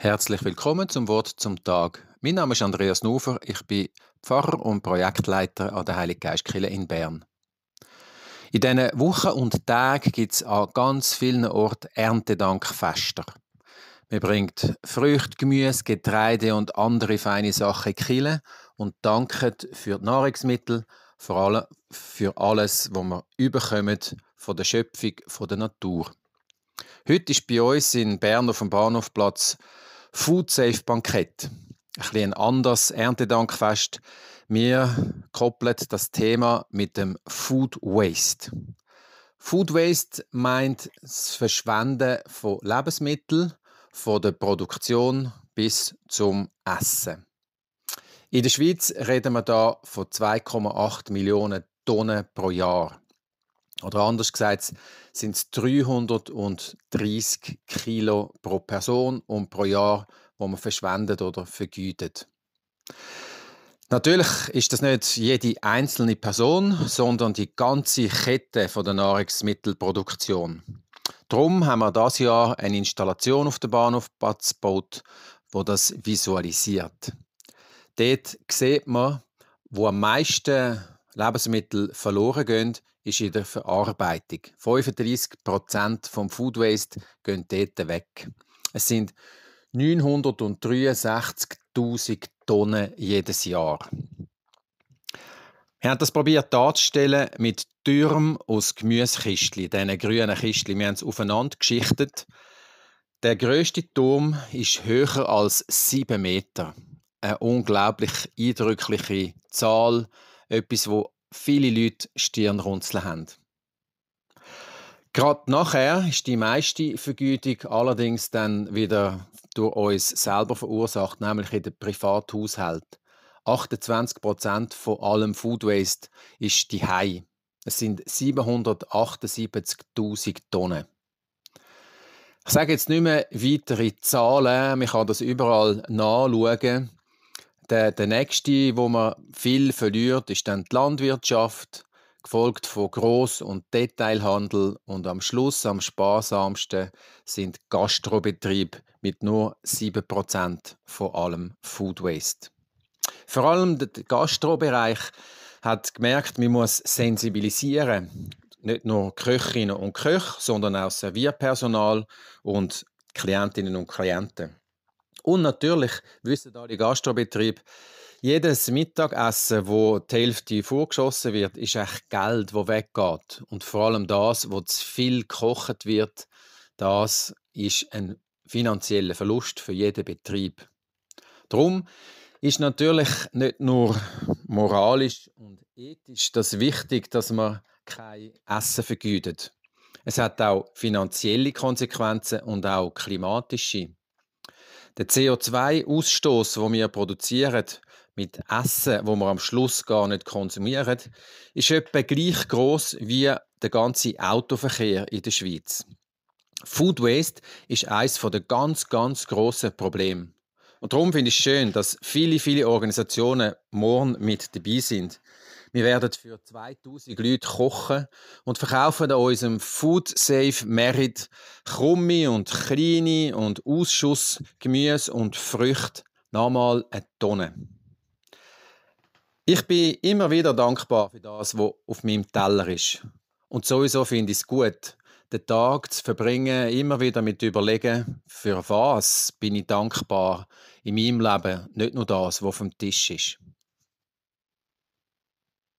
Herzlich willkommen zum Wort zum Tag. Mein Name ist Andreas Nufer, ich bin Pfarrer und Projektleiter an der Heilige Geistkirche in Bern. In diesen Wochen und Tagen gibt es an ganz vielen Orten Erntedankfester. Man bringt Früchte, Gemüse, Getreide und andere feine Sachen in die und dankt für die Nahrungsmittel, vor allem für alles, was wir überkommen von der Schöpfung, von der Natur. Heute ist bei uns in Bern auf dem Bahnhofplatz Food Safe Bankett. Ein bisschen anders Erntedankfest. Wir koppeln das Thema mit dem Food Waste. Food Waste meint das Verschwenden von Lebensmitteln, von der Produktion bis zum Essen. In der Schweiz reden wir da von 2,8 Millionen Tonnen pro Jahr. Oder anders gesagt sind es 330 Kilo pro Person und pro Jahr, wo man verschwendet oder vergütet. Natürlich ist das nicht jede einzelne Person, sondern die ganze Kette von der Nahrungsmittelproduktion. Darum haben wir das Jahr eine Installation auf der Bahnhofplatz gebaut, wo das visualisiert. Dort sieht man, wo am meisten Lebensmittel verloren gehen, ist in der Verarbeitung. 35% vom Food Waste gehen dort weg. Es sind 963.000 Tonnen jedes Jahr. Wir haben das probiert darzustellen mit Türmen aus Gemüsekistchen, diesen grünen Kistchen. Wir haben es aufeinander geschichtet. Der größte Turm ist höher als 7 Meter. Eine unglaublich eindrückliche Zahl, etwas, wo viele Leute Stirnrunzeln haben. Gerade nachher ist die meiste Vergütung allerdings dann wieder durch uns selber verursacht, nämlich in den Privathaushalt. 28% von allem Food Waste ist die Hai. Es sind 778.000 Tonnen. Ich sage jetzt nicht mehr weitere Zahlen, man kann das überall nachschauen. Der, der nächste, wo man viel verliert, ist dann die Landwirtschaft, gefolgt von Groß- und Detailhandel und am Schluss, am sparsamsten, sind Gastrobetriebe mit nur 7% von allem Food Waste. Vor allem der Gastrobereich hat gemerkt, man muss sensibilisieren. Nicht nur Köchinnen und Köche, sondern auch Servierpersonal und Klientinnen und Klienten. Und natürlich wissen alle Gastrobetriebe, jedes Mittagessen, wo die Hälfte vorgeschossen wird, ist echt Geld, wo weggeht. Und vor allem das, wo zu viel gekocht wird, das ist ein finanzieller Verlust für jeden Betrieb. Darum ist natürlich nicht nur moralisch und ethisch das wichtig, dass man kein Essen vergütet. Es hat auch finanzielle Konsequenzen und auch klimatische. Der CO2-Ausstoß, wo wir produzieren, mit Essen, wo wir am Schluss gar nicht konsumieren, ist etwa gleich groß wie der ganze Autoverkehr in der Schweiz. Food Waste ist eines der ganz, ganz grossen Probleme. Und darum finde ich schön, dass viele, viele Organisationen morgen mit dabei sind. Wir werden für 2000 Leute kochen und verkaufen an unserem Food Safe Merit krumme und kleine und Ausschuss Gemüse und Früchte nochmal eine Tonne. Ich bin immer wieder dankbar für das, was auf meinem Teller ist. Und sowieso finde ich es gut, den Tag zu verbringen, immer wieder mit überlegen, für was bin ich dankbar in meinem Leben, nicht nur das, was dem Tisch ist.